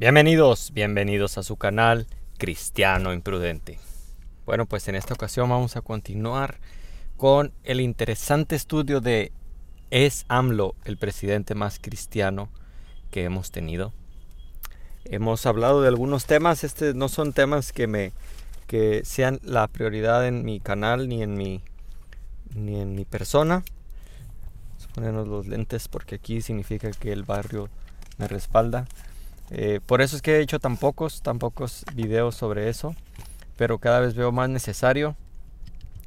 Bienvenidos, bienvenidos a su canal Cristiano Imprudente. Bueno, pues en esta ocasión vamos a continuar con el interesante estudio de ¿Es AMLO el presidente más cristiano que hemos tenido? Hemos hablado de algunos temas, este no son temas que me que sean la prioridad en mi canal ni en mi ni en mi persona. Vamos a ponernos los lentes porque aquí significa que el barrio me respalda. Eh, por eso es que he hecho tan pocos, tan pocos videos sobre eso, pero cada vez veo más necesario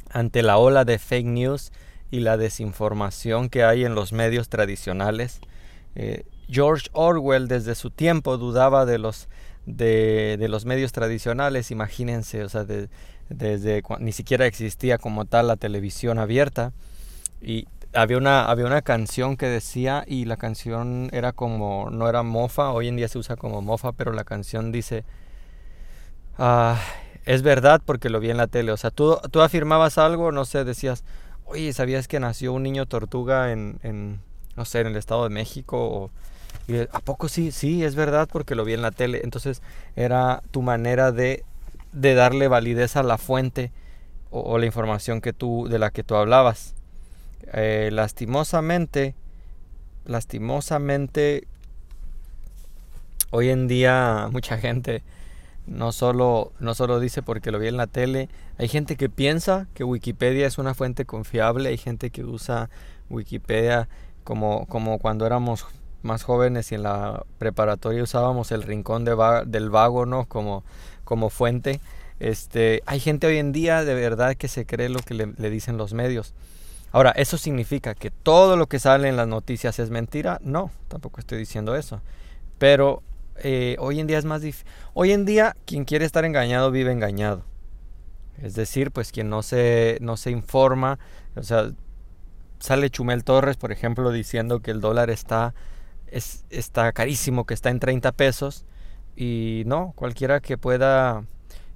ante la ola de fake news y la desinformación que hay en los medios tradicionales. Eh, George Orwell desde su tiempo dudaba de los, de, los medios tradicionales, imagínense, o sea, desde ni siquiera existía como tal la televisión abierta y había una, había una canción que decía y la canción era como, no era mofa, hoy en día se usa como mofa, pero la canción dice, ah, es verdad porque lo vi en la tele, o sea, tú, tú afirmabas algo, no sé, decías, oye, ¿sabías que nació un niño tortuga en, en no sé, en el Estado de México? y, ¿A poco sí? Sí, es verdad porque lo vi en la tele. Entonces era tu manera de, de darle validez a la fuente o, o la información que tú, de la que tú hablabas. Eh, lastimosamente, lastimosamente, hoy en día mucha gente no solo, no solo dice porque lo vi en la tele, hay gente que piensa que Wikipedia es una fuente confiable, hay gente que usa Wikipedia como, como cuando éramos más jóvenes y en la preparatoria usábamos el rincón de del vago, ¿no? Como, como fuente. Este, hay gente hoy en día de verdad que se cree lo que le dicen los medios. Ahora, ¿eso significa que todo lo que sale en las noticias es mentira? No, tampoco estoy diciendo eso. Pero eh, hoy en día es más difícil. Hoy en día, quien quiere estar engañado vive engañado. Es decir, pues quien no se, no se informa, o sea, sale Chumel Torres, por ejemplo, diciendo que el dólar está, es, está carísimo, que está en 30 pesos. Y no, cualquiera que pueda,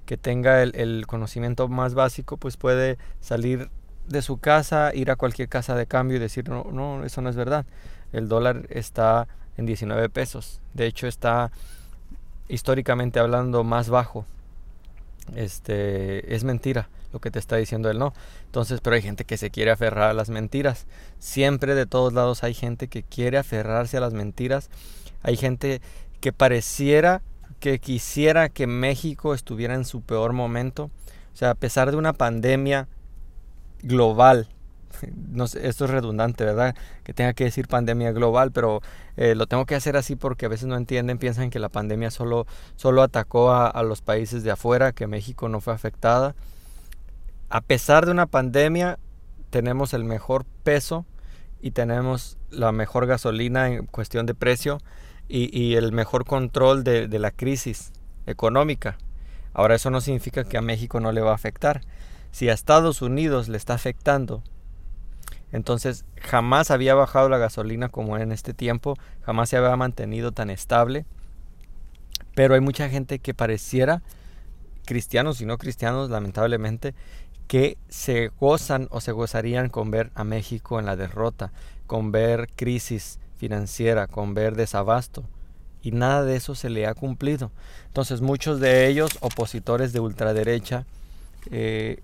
que tenga el, el conocimiento más básico, pues puede salir de su casa, ir a cualquier casa de cambio y decir, no, no, eso no es verdad. El dólar está en 19 pesos. De hecho, está históricamente hablando más bajo. Este, es mentira lo que te está diciendo él, no. Entonces, pero hay gente que se quiere aferrar a las mentiras. Siempre de todos lados hay gente que quiere aferrarse a las mentiras. Hay gente que pareciera que quisiera que México estuviera en su peor momento. O sea, a pesar de una pandemia global. No esto es redundante, ¿verdad? Que tenga que decir pandemia global, pero eh, lo tengo que hacer así porque a veces no entienden, piensan que la pandemia solo, solo atacó a, los países de afuera, que México no fue afectada. A pesar de una pandemia, tenemos el mejor peso y tenemos la mejor gasolina en cuestión de precio y, el mejor control de, la crisis económica. Ahora eso no significa que a México no le va a afectar si a Estados Unidos le está afectando, entonces jamás había bajado la gasolina como en este tiempo, jamás se había mantenido tan estable. Pero hay mucha gente que pareciera, cristianos y no cristianos lamentablemente, que se gozan o se gozarían con ver a México en la derrota, con ver crisis financiera, con ver desabasto. Y nada de eso se le ha cumplido. Entonces muchos de ellos, opositores de ultraderecha, eh,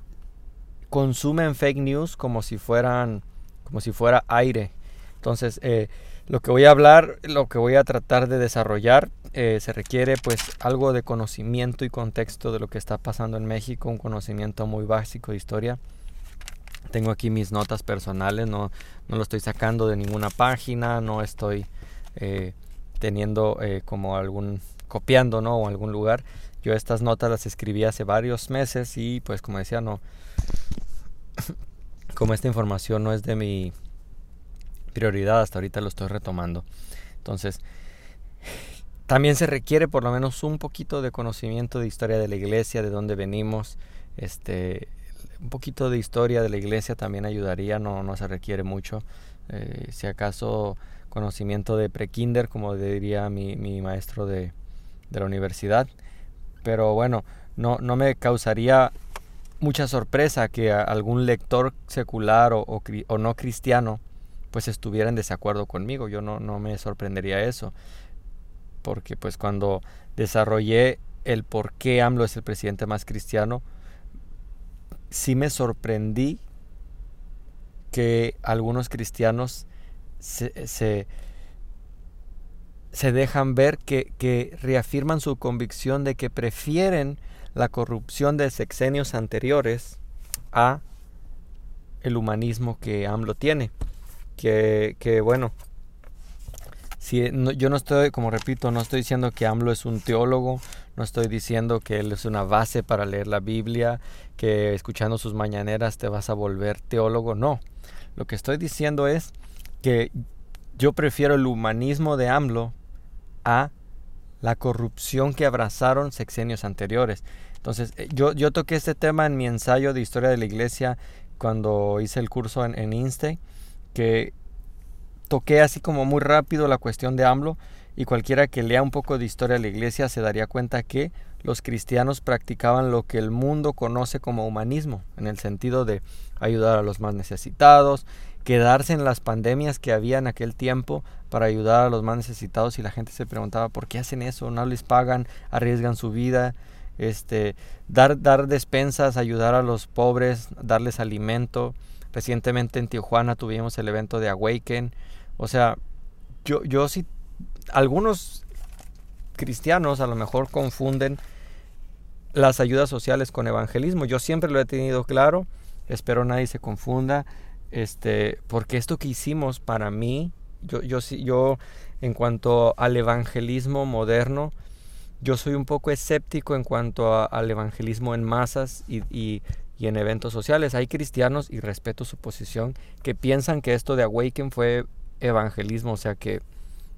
consumen fake news como si fueran como si fuera aire. Entonces, eh, lo que voy a hablar, lo que voy a tratar de desarrollar, eh, se requiere pues algo de conocimiento y contexto de lo que está pasando en México, un conocimiento muy básico de historia. Tengo aquí mis notas personales, no, no lo estoy sacando de ninguna página, no estoy eh, teniendo como algún, copiando, ¿no? O algún lugar. Yo estas notas las escribí hace varios meses y pues como decía, no, como esta información no es de mi prioridad, hasta ahorita lo estoy retomando. Entonces, también se requiere por lo menos un poquito de conocimiento de historia de la iglesia, de dónde venimos, este, un poquito de historia de la iglesia también ayudaría, no, no se requiere mucho. Eh, si acaso conocimiento de prekinder, como diría mi, mi maestro de, de, la universidad. Pero bueno, no, no me causaría mucha sorpresa que algún lector secular o, no cristiano pues estuviera en desacuerdo conmigo. Yo no, no me sorprendería eso. porque pues cuando desarrollé el por qué AMLO es el presidente más cristiano, sí me sorprendí que algunos cristianos se, se, dejan ver que, que reafirman su convicción de que prefieren la corrupción de sexenios anteriores a el humanismo que AMLO tiene. Que, que bueno, si, yo no estoy, como repito, no estoy diciendo que AMLO es un teólogo, no estoy diciendo que él es una base para leer la Biblia, que escuchando sus mañaneras te vas a volver teólogo, no. Lo que estoy diciendo es que yo prefiero el humanismo de AMLO a la corrupción que abrazaron sexenios anteriores. Entonces, eh, yo, yo toqué este tema en mi ensayo de historia de la iglesia cuando hice el curso en, en INSTE, que toqué así como muy rápido la cuestión de AMLO y cualquiera que lea un poco de historia de la iglesia se daría cuenta que los cristianos practicaban lo que el mundo conoce como humanismo, en el sentido de ayudar a los más necesitados, quedarse en las pandemias que había en aquel tiempo para ayudar a los más necesitados y la gente se preguntaba por qué hacen eso, no les pagan, arriesgan su vida, este, dar, dar despensas, ayudar a los pobres, darles alimento. Recientemente en Tijuana tuvimos el evento de Awaken. O sea, yo, yo sí, algunos cristianos a lo mejor confunden las ayudas sociales con evangelismo. Yo siempre lo he tenido claro, espero nadie se confunda, este, porque esto que hicimos para mí, yo, yo, yo en cuanto al evangelismo moderno, yo soy un poco escéptico en cuanto al evangelismo en masas y, y, en eventos sociales. Hay cristianos, y respeto su posición, que piensan que esto de Awaken fue evangelismo, o sea que,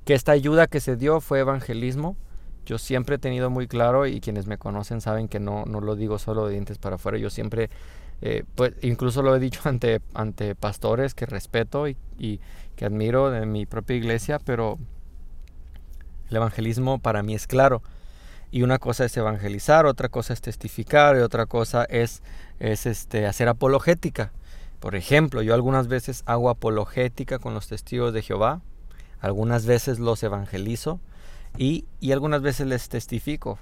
que esta ayuda que se dio fue evangelismo. Yo siempre he tenido muy claro, y quienes me conocen saben que no, no lo digo solo de dientes para afuera, yo siempre, eh, pues incluso lo he dicho ante, ante pastores que respeto y, y que admiro de mi propia iglesia, pero el evangelismo para mí es claro y una cosa es evangelizar, otra cosa es testificar y otra cosa es, es este, hacer apologética. Por ejemplo, yo algunas veces hago apologética con los testigos de Jehová, algunas veces los evangelizo y, y algunas veces les testifico.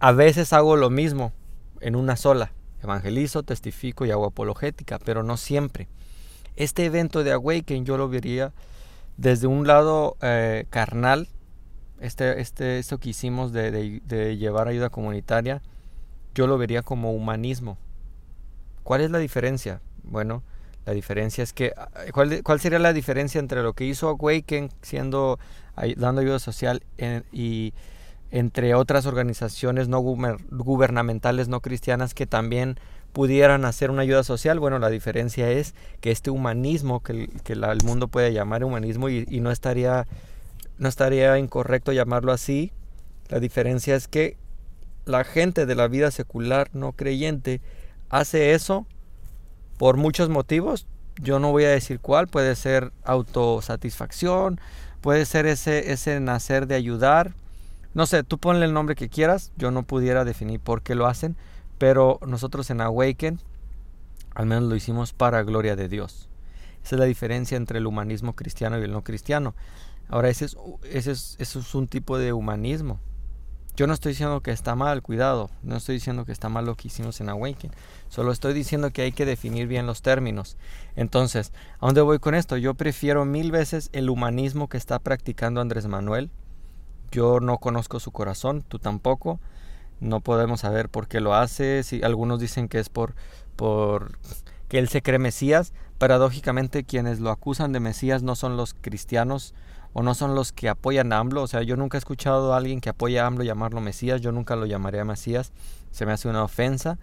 A veces hago lo mismo en una sola, evangelizo, testifico y hago apologética, pero no siempre. Este evento de Awaken yo lo vería desde un lado eh, carnal, este, este, esto que hicimos de, llevar ayuda comunitaria, yo lo vería como humanismo. ¿Cuál es la diferencia? Bueno, la diferencia es que, ¿cuál, cuál sería la diferencia entre lo que hizo Awaken siendo, dando ayuda social y entre otras organizaciones no gubernamentales, no cristianas que también pudieran hacer una ayuda social? Bueno, la diferencia es que este humanismo, que, que el mundo puede llamar humanismo y, y no estaría no estaría incorrecto llamarlo así. La diferencia es que la gente de la vida secular no creyente hace eso por muchos motivos. Yo no voy a decir cuál, puede ser autosatisfacción, puede ser ese, ese nacer de ayudar. No sé, tú ponle el nombre que quieras, yo no pudiera definir por qué lo hacen, pero nosotros en Awaken al menos lo hicimos para gloria de Dios. Esa es la diferencia entre el humanismo cristiano y el no cristiano. Ahora, ese es, ese es, eso es un tipo de humanismo. Yo no estoy diciendo que está mal, cuidado, no estoy diciendo que está mal lo que hicimos en Awaken, solo estoy diciendo que hay que definir bien los términos. Entonces, ¿a dónde voy con esto? Yo prefiero mil veces el humanismo que está practicando Andrés Manuel. Yo no conozco su corazón, tú tampoco. No podemos saber por qué lo hace. Si algunos dicen que es por, por que él se cree Mesías. Paradójicamente, quienes lo acusan de Mesías no son los cristianos o no son los que apoyan a AMLO. O sea, yo nunca he escuchado a alguien que apoya a AMLO llamarlo Mesías, yo nunca lo llamaría Mesías, se me hace una ofensa.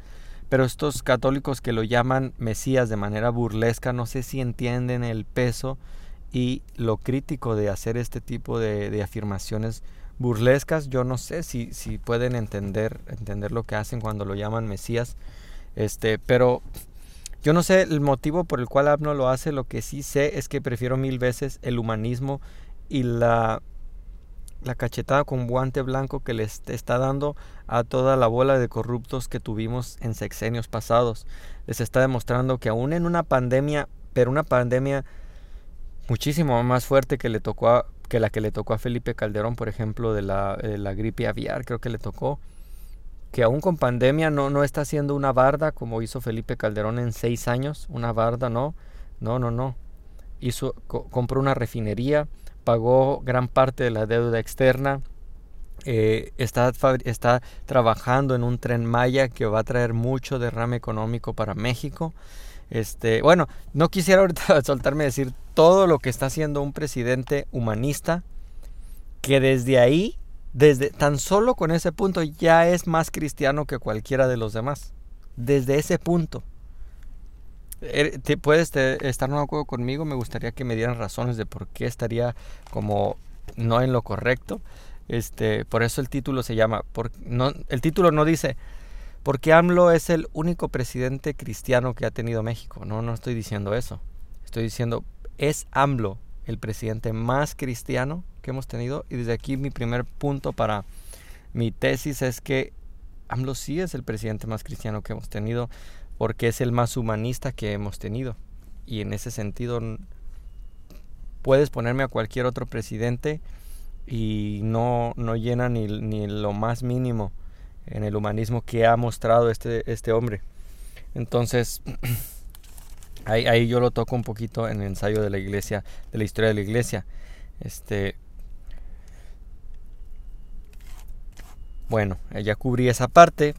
Pero estos católicos que lo llaman Mesías de manera burlesca, no sé si entienden el peso y lo crítico de hacer este tipo de, afirmaciones burlescas. Yo no sé si, si pueden entender, entender lo que hacen cuando lo llaman Mesías. Este, pero yo no sé el motivo por el cual AMLO lo hace, lo que sí sé es que prefiero mil veces el humanismo y la, la cachetada con guante blanco que les está dando a toda la bola de corruptos que tuvimos en sexenios pasados. Les está demostrando que aún en una pandemia, pero una pandemia muchísimo más fuerte que le tocó que la que le tocó a Felipe Calderón, por ejemplo, de la, la gripe aviar, creo que le tocó, que aún con pandemia no, no está haciendo una barda como hizo Felipe Calderón en seis años, una barda, no, no, no, no. Hizo, compró una refinería, pagó gran parte de la deuda externa, eh, está, está trabajando en un tren Maya que va a traer mucho derrame económico para México. Este, bueno, no quisiera ahorita soltarme a decir todo lo que está haciendo un presidente humanista que desde ahí, desde tan solo con ese punto ya es más cristiano que cualquiera de los demás. Desde ese punto. Er, ¿Te puedes estar no de acuerdo conmigo? Me gustaría que me dieran razones de por qué estaría como no en lo correcto. Este, por eso el título se llama, por, no, el título no dice porque AMLO es el único presidente cristiano que ha tenido México. No, no estoy diciendo eso. Estoy diciendo, es AMLO el presidente más cristiano que hemos tenido. Y desde aquí mi primer punto para mi tesis es que AMLO sí es el presidente más cristiano que hemos tenido porque es el más humanista que hemos tenido. Y en ese sentido puedes ponerme a cualquier otro presidente y no, no llena ni, ni lo más mínimo en el humanismo que ha mostrado este, este hombre. Entonces, ahí, yo lo toco un poquito en el ensayo de la iglesia, de la historia de la iglesia. Este, bueno, ya cubrí esa parte.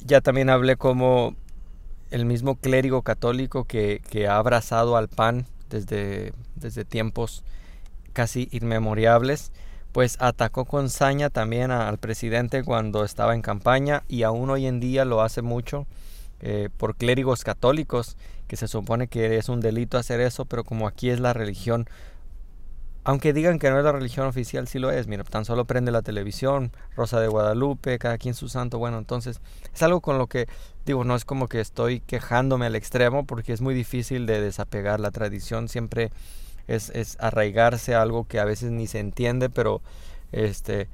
Ya también hablé como el mismo clérigo católico que, ha abrazado al pan desde, desde tiempos casi inmemoriales pues atacó con saña también al presidente cuando estaba en campaña y aún hoy en día lo hace mucho eh, por clérigos católicos, que se supone que es un delito hacer eso, pero como aquí es la religión, aunque digan que no es la religión oficial, sí lo es, mira, tan solo prende la televisión, Rosa de Guadalupe, cada quien su santo, bueno, entonces es algo con lo que digo, no es como que estoy quejándome al extremo, porque es muy difícil de desapegar la tradición, siempre es, es arraigarse a algo que a veces ni se entiende, pero este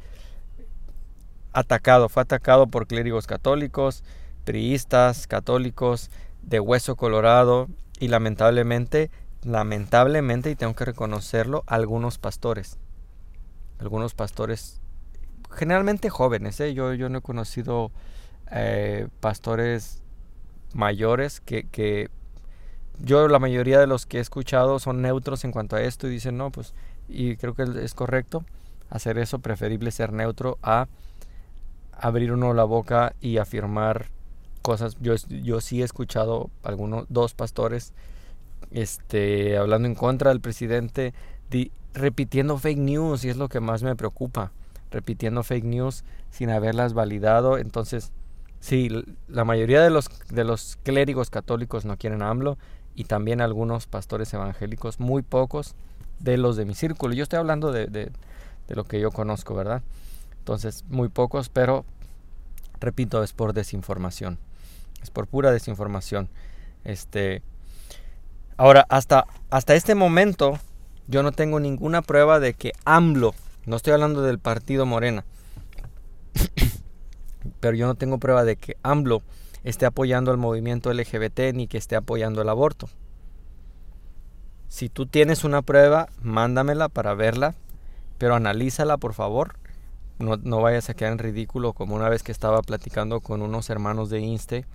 atacado, fue atacado por clérigos católicos, priistas, católicos, de hueso colorado y lamentablemente, lamentablemente, y tengo que reconocerlo, algunos pastores. Algunos pastores, generalmente jóvenes, ¿eh? yo, yo no he conocido eh, pastores mayores que, que yo la mayoría de los que he escuchado son neutros en cuanto a esto y dicen, no, pues, y creo que es correcto hacer eso, preferible ser neutro a abrir uno la boca y afirmar cosas. Yo, yo sí he escuchado algunos, dos pastores este, hablando en contra del presidente, repitiendo fake news y es lo que más me preocupa, repitiendo fake news sin haberlas validado. Entonces, sí, la mayoría de los, de los clérigos católicos no quieren AMLO y también algunos pastores evangélicos, muy pocos de los de mi círculo. Yo estoy hablando de, de, lo que yo conozco, ¿verdad? Entonces, muy pocos, pero repito, es por desinformación. Es por pura desinformación. Este Ahora, hasta, hasta este momento, yo no tengo ninguna prueba de que AMLO, no estoy hablando del partido Morena, pero yo no tengo prueba de que AMLO esté apoyando al movimiento LGBT ni que esté apoyando el aborto. Si tú tienes una prueba, mándamela para verla, pero analízala por favor. No, no, vayas a quedar en ridículo como una vez que estaba platicando con unos hermanos de Inste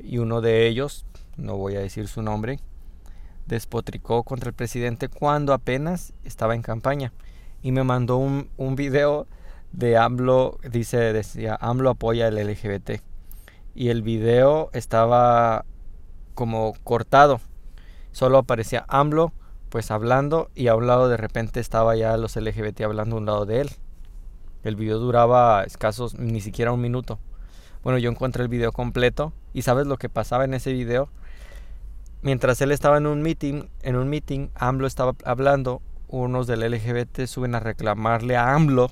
y uno de ellos, no voy a decir su nombre, despotricó contra el presidente cuando apenas estaba en campaña y me mandó un, un video de AMLO, dice, decía, AMLO apoya el LGBT y el video estaba como cortado. Solo aparecía AMLO pues hablando y a un lado de repente estaba ya los LGBT hablando a un lado de él. El video duraba escasos ni siquiera un minuto. Bueno, yo encontré el video completo y sabes lo que pasaba en ese video. Mientras él estaba en un meeting, en un meeting, AMLO estaba hablando, unos del LGBT suben a reclamarle a AMLO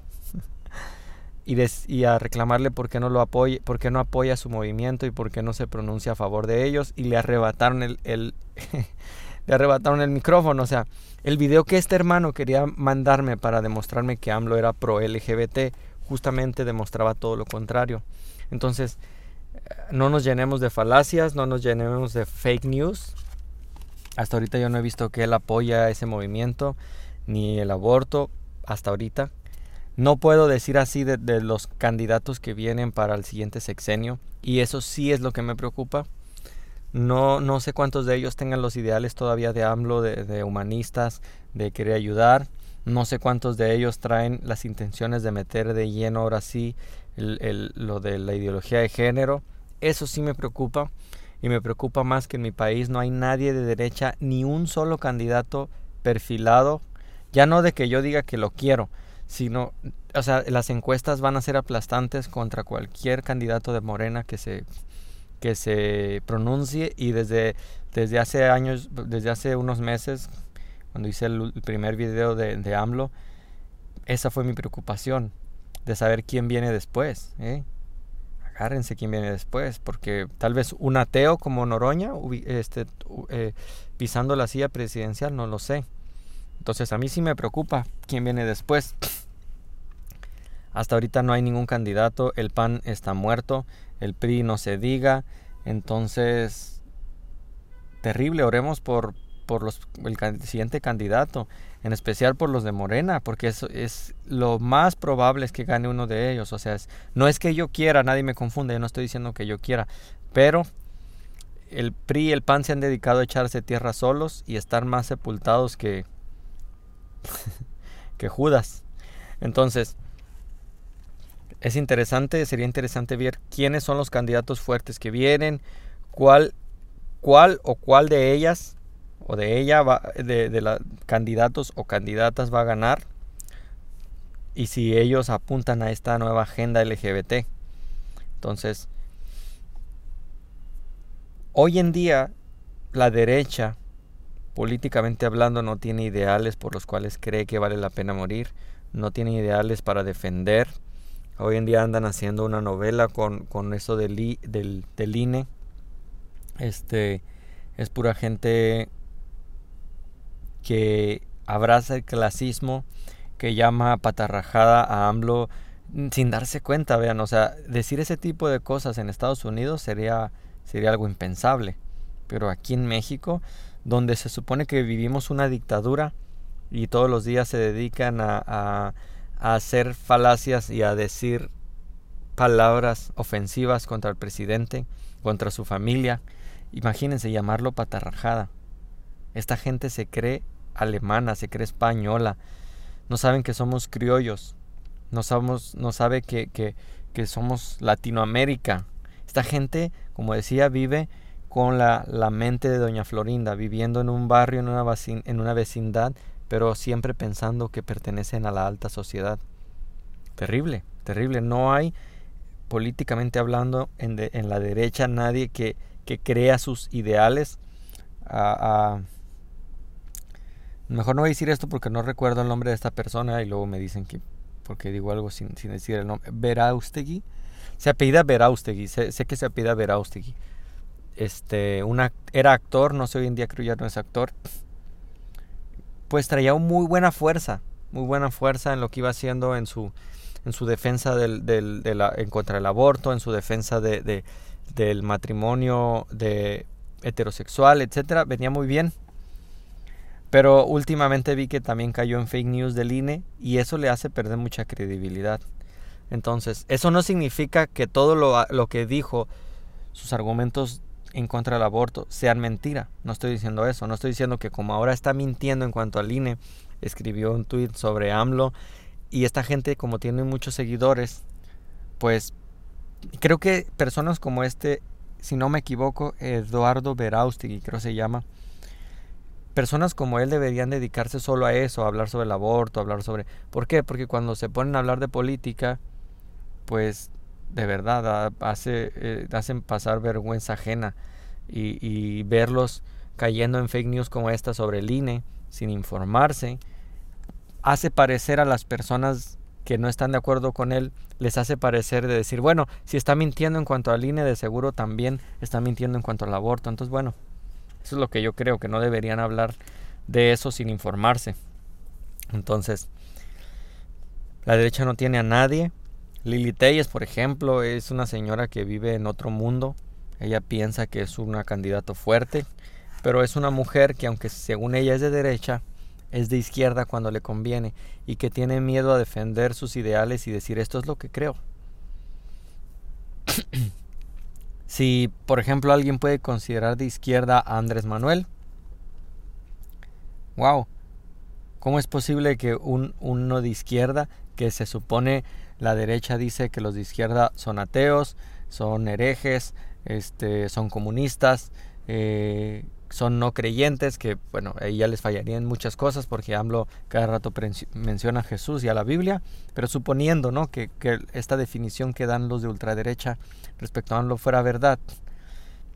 y, a reclamarle por qué no lo apoya, por qué no apoya su movimiento y por qué no se pronuncia a favor de ellos y le arrebataron el, le arrebataron el micrófono, o sea, el video que este hermano quería mandarme para demostrarme que AMLO era pro LGBT justamente demostraba todo lo contrario. Entonces, no nos llenemos de falacias, no nos llenemos de fake news. Hasta ahorita yo no he visto que él apoya ese movimiento ni el aborto hasta ahorita. No puedo decir así de, los candidatos que vienen para el siguiente sexenio y eso sí es lo que me preocupa. No, no sé cuántos de ellos tengan los ideales todavía de AMLO, de, humanistas, de querer ayudar. No sé cuántos de ellos traen las intenciones de meter de lleno ahora sí el, lo de la ideología de género. Eso sí me preocupa y me preocupa más que en mi país no hay nadie de derecha, ni un solo candidato perfilado. Ya no de que yo diga que lo quiero, sino, o sea, las encuestas van a ser aplastantes contra cualquier candidato de Morena que se que se pronuncie y desde, desde hace años, desde hace unos meses, cuando hice el, primer video de, AMLO, esa fue mi preocupación, de saber quién viene después. ¿eh? Agárrense quién viene después, porque tal vez un ateo como Noroña, este, eh, pisando la silla presidencial, no lo sé. Entonces a mí sí me preocupa quién viene después. Hasta ahorita no hay ningún candidato, el PAN está muerto, el PRI no se diga, entonces terrible, oremos por, por los, el siguiente candidato, en especial por los de Morena, porque eso es lo más probable es que gane uno de ellos, o sea, es, no es que yo quiera, nadie me confunde, yo no estoy diciendo que yo quiera, pero el PRI y el PAN se han dedicado a echarse tierra solos y estar más sepultados que que Judas. Entonces, es interesante, sería interesante ver quiénes son los candidatos fuertes que vienen, cuál, cuál o cuál de ellas o de ella va, de, de los candidatos o candidatas va a ganar y si ellos apuntan a esta nueva agenda LGBT. Entonces, hoy en día la derecha, políticamente hablando, no tiene ideales por los cuales cree que vale la pena morir, no tiene ideales para defender Hoy en día andan haciendo una novela con, con eso del, del, del INE. Este es pura gente que abraza el clasismo, que llama patarrajada a AMLO sin darse cuenta, vean, o sea, decir ese tipo de cosas en Estados Unidos sería, sería algo impensable. Pero aquí en México, donde se supone que vivimos una dictadura y todos los días se dedican a, a hacer falacias y a decir palabras ofensivas contra el presidente, contra su familia. Imagínense llamarlo patarrajada. Esta gente se cree alemana, se cree española. No saben que somos criollos. No, sabemos, no sabe que, que, que somos Latinoamérica. Esta gente, como decía, vive con la, la, mente de Doña Florinda, viviendo en un barrio, en una, en una vecindad pero siempre pensando que pertenecen a la alta sociedad. Terrible, terrible. No hay, políticamente hablando, en, de, en la derecha nadie que, que crea sus ideales. A, a, mejor no voy a decir esto porque no recuerdo el nombre de esta persona y luego me dicen que porque digo algo sin, sin decir el nombre. Veraustegui. Se apellida Veraustegui. Sé, sé que se apellida Veraustegui. Este, era actor, no sé hoy en día creo ya no es actor pues traía muy buena fuerza, muy buena fuerza en lo que iba haciendo en su, en su defensa del, en contra del aborto, en su defensa de, de, del matrimonio de heterosexual, etcétera, venía muy bien. Pero últimamente vi que también cayó en fake news del INE y eso le hace perder mucha credibilidad. Entonces, eso no significa que todo lo, lo que dijo, sus argumentos en contra del aborto sean mentira. No estoy diciendo eso. No estoy diciendo que como ahora está mintiendo en cuanto al INE, escribió un tweet sobre AMLO y esta gente como tiene muchos seguidores, pues creo que personas como este, si no me equivoco, Eduardo Veraustegui creo se llama, personas como él deberían dedicarse solo a eso, a hablar sobre el aborto, a hablar sobre... ¿Por qué? Porque cuando se ponen a hablar de política, pues de verdad hace, eh, hacen pasar vergüenza ajena y, y, verlos cayendo en fake news como esta sobre el INE sin informarse hace parecer a las personas que no están de acuerdo con él les hace parecer de decir bueno si está mintiendo en cuanto al INE de seguro también está mintiendo en cuanto al aborto entonces bueno eso es lo que yo creo que no deberían hablar de eso sin informarse. Entonces la derecha no tiene a nadie Lili Telles, por ejemplo, es una señora que vive en otro mundo. Ella piensa que es una candidato fuerte, pero es una mujer que aunque según ella es de derecha, es de izquierda cuando le conviene y que tiene miedo a defender sus ideales y decir esto es lo que creo. si, por ejemplo, alguien puede considerar de izquierda a Andrés Manuel, wow, ¿cómo es posible que un, uno de izquierda, que se supone la derecha dice que los de izquierda son ateos, son herejes, este, son comunistas, eh, son no creyentes, que bueno, ahí ya les fallarían muchas cosas porque AMLO cada rato menciona a Jesús y a la Biblia, pero suponiendo ¿no? que, que esta definición que dan los de ultraderecha respecto a AMLO fuera verdad,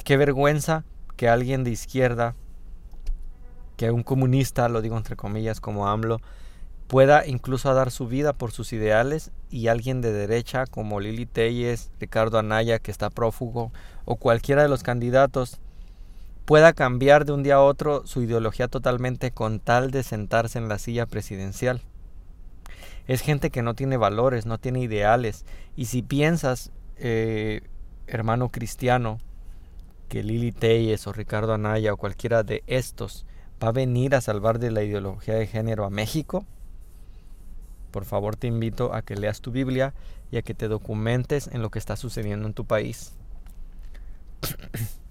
qué vergüenza que alguien de izquierda, que un comunista, lo digo entre comillas como AMLO, pueda incluso dar su vida por sus ideales y alguien de derecha como Lili Telles, Ricardo Anaya que está prófugo o cualquiera de los candidatos pueda cambiar de un día a otro su ideología totalmente con tal de sentarse en la silla presidencial. Es gente que no tiene valores, no tiene ideales. Y si piensas, eh, hermano cristiano, que Lili Telles o Ricardo Anaya o cualquiera de estos va a venir a salvar de la ideología de género a México, por favor te invito a que leas tu Biblia y a que te documentes en lo que está sucediendo en tu país.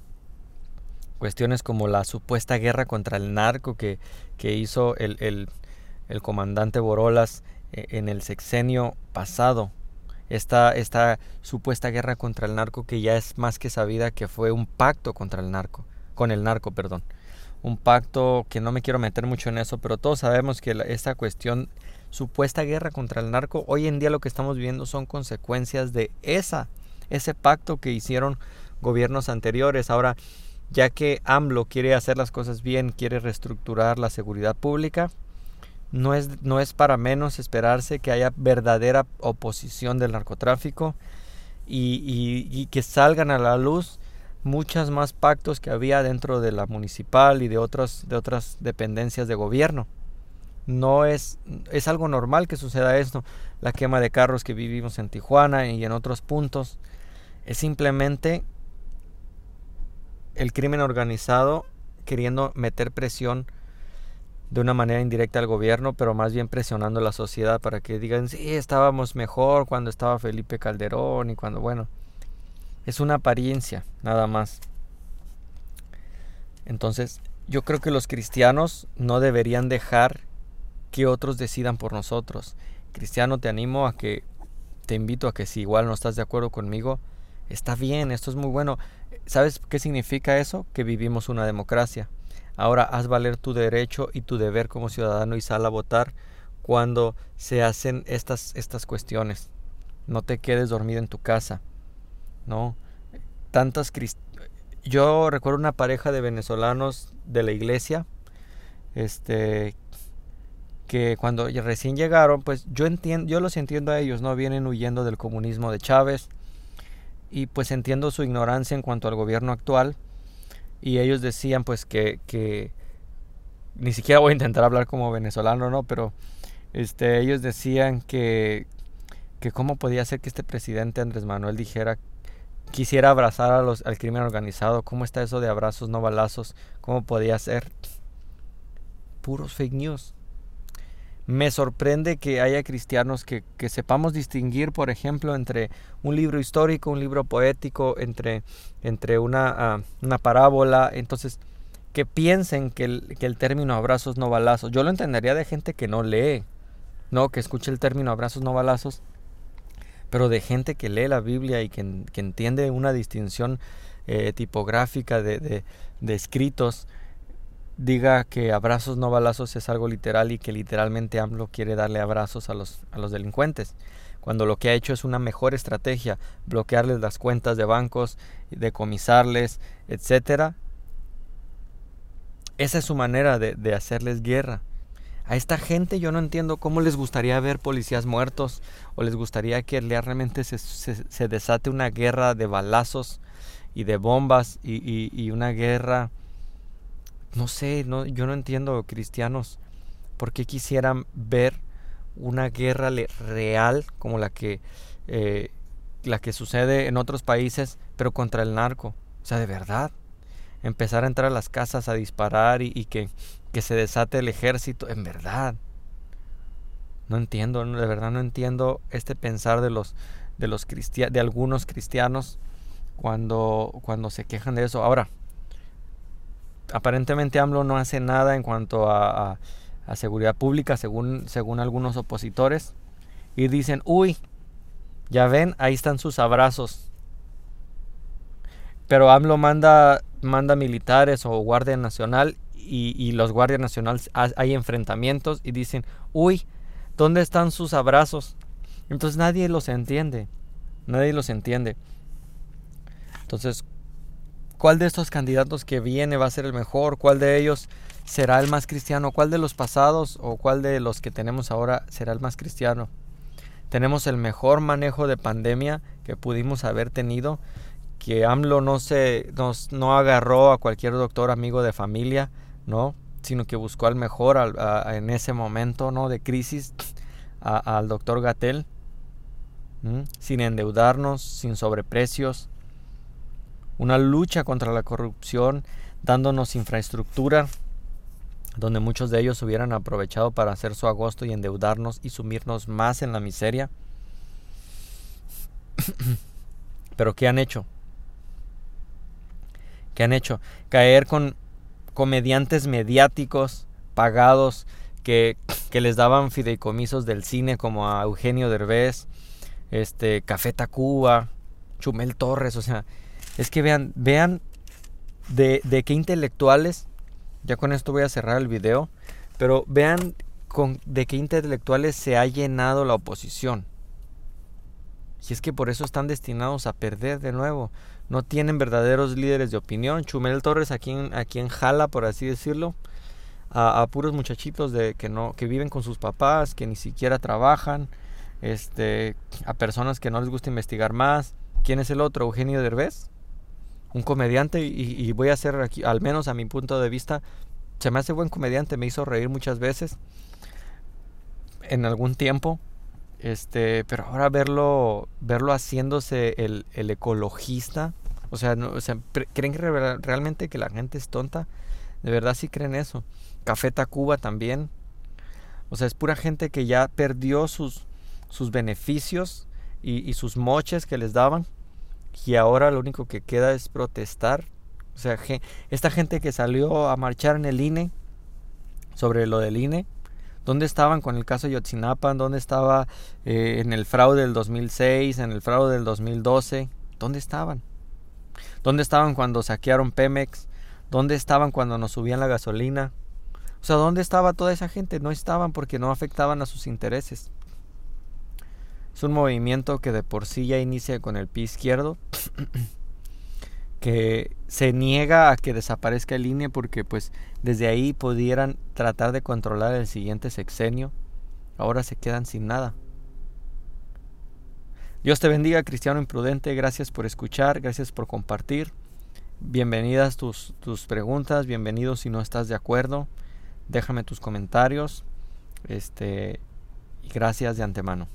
cuestiones como la supuesta guerra contra el narco que, que hizo el, el, comandante Borolas eh, en el sexenio pasado. Esta, esta supuesta guerra contra el narco que ya es más que sabida que fue un pacto contra el narco, con el narco, perdón. Un pacto que no me quiero meter mucho en eso, pero todos sabemos que esta cuestión supuesta guerra contra el narco, hoy en día lo que estamos viendo son consecuencias de esa, ese pacto que hicieron gobiernos anteriores. Ahora, ya que AMLO quiere hacer las cosas bien, quiere reestructurar la seguridad pública, no es, no es para menos esperarse que haya verdadera oposición del narcotráfico y, que salgan a la luz muchas más pactos que había dentro de la municipal y de, otras de otras dependencias de gobierno. No es, es algo normal que suceda esto, la quema de carros que vivimos en Tijuana y en otros puntos. Es simplemente el crimen organizado queriendo meter presión de una manera indirecta al gobierno, pero más bien presionando a la sociedad para que digan, sí, estábamos mejor cuando estaba Felipe Calderón y cuando, bueno, es una apariencia, nada más. Entonces, yo creo que los cristianos no deberían dejar que otros decidan por nosotros. Cristiano, te animo a que, te invito a que si igual no estás de acuerdo conmigo, está bien, esto es muy bueno. ¿Sabes qué significa eso? Que vivimos una democracia. Ahora haz valer tu derecho y tu deber como ciudadano y sal a votar cuando se hacen estas, estas cuestiones. No te quedes dormido en tu casa. ¿No? Tantas Yo recuerdo una pareja de venezolanos de la iglesia este que cuando recién llegaron, pues yo entiendo, yo los entiendo a ellos, no vienen huyendo del comunismo de Chávez, y pues entiendo su ignorancia en cuanto al gobierno actual y ellos decían pues que, que ni siquiera voy a intentar hablar como venezolano, ¿no? Pero este, ellos decían que, que cómo podía ser que este presidente Andrés Manuel dijera quisiera abrazar a los, al crimen organizado, cómo está eso de abrazos no balazos, cómo podía ser. Puros fake news me sorprende que haya cristianos que, sepamos distinguir, por ejemplo, entre un libro histórico, un libro poético, entre, entre una, ah, una parábola. Entonces, que piensen que el, que el término abrazos no balazos, yo lo entendería de gente que no lee, no, que escuche el término abrazos no balazos, pero de gente que lee la Biblia y que, entiende una distinción eh, tipográfica de, de escritos diga que abrazos no balazos es algo literal y que literalmente AMLO quiere darle abrazos a los, a los delincuentes, cuando lo que ha hecho es una mejor estrategia, bloquearles las cuentas de bancos, decomisarles, etcétera. Esa es su manera de, de hacerles guerra. A esta gente yo no entiendo cómo les gustaría ver policías muertos o les gustaría que realmente se, se, desate una guerra de balazos y de bombas y, y, y una guerra no sé, yo no entiendo cristianos por qué quisieran ver una guerra real como la que, eh, la que sucede en otros países, pero contra el narco. O sea, de verdad. Empezar a entrar a las casas a disparar y, que que se desate el ejército, en verdad. No entiendo, de verdad no entiendo este pensar de los de los de algunos cristianos cuando cuando se quejan de eso. Ahora, aparentemente AMLO no hace nada en cuanto a, seguridad pública, según, según algunos opositores, y dicen, uy, ya ven, ahí están sus abrazos. Pero AMLO manda, manda militares o Guardia Nacional y, y los Guardias Nacionales hay enfrentamientos y dicen, uy, ¿dónde están sus abrazos? Entonces nadie los entiende, nadie los entiende. Entonces, ¿cuál de estos candidatos que viene va a ser el mejor? ¿Cuál de ellos será el más cristiano? ¿Cuál de los pasados o cuál de los que tenemos ahora será el más cristiano? Tenemos el mejor manejo de pandemia que pudimos haber tenido, que AMLO no se nos, no agarró a cualquier doctor amigo de familia, ¿no? sino que buscó al mejor en ese momento ¿no? de crisis al doctor Gatel, sin endeudarnos, sin sobreprecios, una lucha contra la corrupción, dándonos infraestructura, donde muchos de ellos hubieran aprovechado para hacer su agosto y endeudarnos y sumirnos más en la miseria. Pero ¿qué han hecho? ¿Qué han hecho? Caer con comediantes mediáticos pagados que, que les daban fideicomisos del cine como a Eugenio Derbez, este, Café Tacuba, Chumel Torres, o sea, es que vean, vean de, qué intelectuales, ya con esto voy a cerrar el video, pero vean con, de qué intelectuales se ha llenado la oposición. Y es que por eso están destinados a perder de nuevo. No tienen verdaderos líderes de opinión. Chumel Torres aquí en, aquí Jala, por así decirlo, a, a, puros muchachitos de que no que viven con sus papás, que ni siquiera trabajan, este, a personas que no les gusta investigar más. ¿Quién es el otro? Eugenio Derbez, un comediante y, voy a hacer aquí, al menos a mi punto de vista, se me hace buen comediante, me hizo reír muchas veces en algún tiempo. Este, pero ahora verlo, verlo haciéndose el, el ecologista, o sea, no, ¿creen que realmente que la gente es tonta? De verdad sí creen eso. Café Tacuba también. O sea, es pura gente que ya perdió sus, sus beneficios y, sus moches que les daban y ahora lo único que queda es protestar. O sea, esta gente que salió a marchar en el INE sobre lo del INE, ¿dónde estaban con el caso de Yotzinapa? ¿Dónde estaba eh, en el fraude del 2006, en el fraude del 2012? ¿Dónde estaban? ¿Dónde estaban cuando saquearon Pemex? ¿Dónde estaban cuando nos subían la gasolina? O sea, ¿dónde estaba toda esa gente? No estaban porque no afectaban a sus intereses. Es un movimiento que de por sí ya inicia con el pie izquierdo, que se niega a que desaparezca el INE porque pues desde ahí pudieran tratar de controlar el siguiente sexenio. Ahora se quedan sin nada. Dios te bendiga, cristiano imprudente. Gracias por escuchar, gracias por compartir. Bienvenidas tus, tus preguntas, bienvenidos si no estás de acuerdo. Déjame tus comentarios. Este, y gracias de antemano.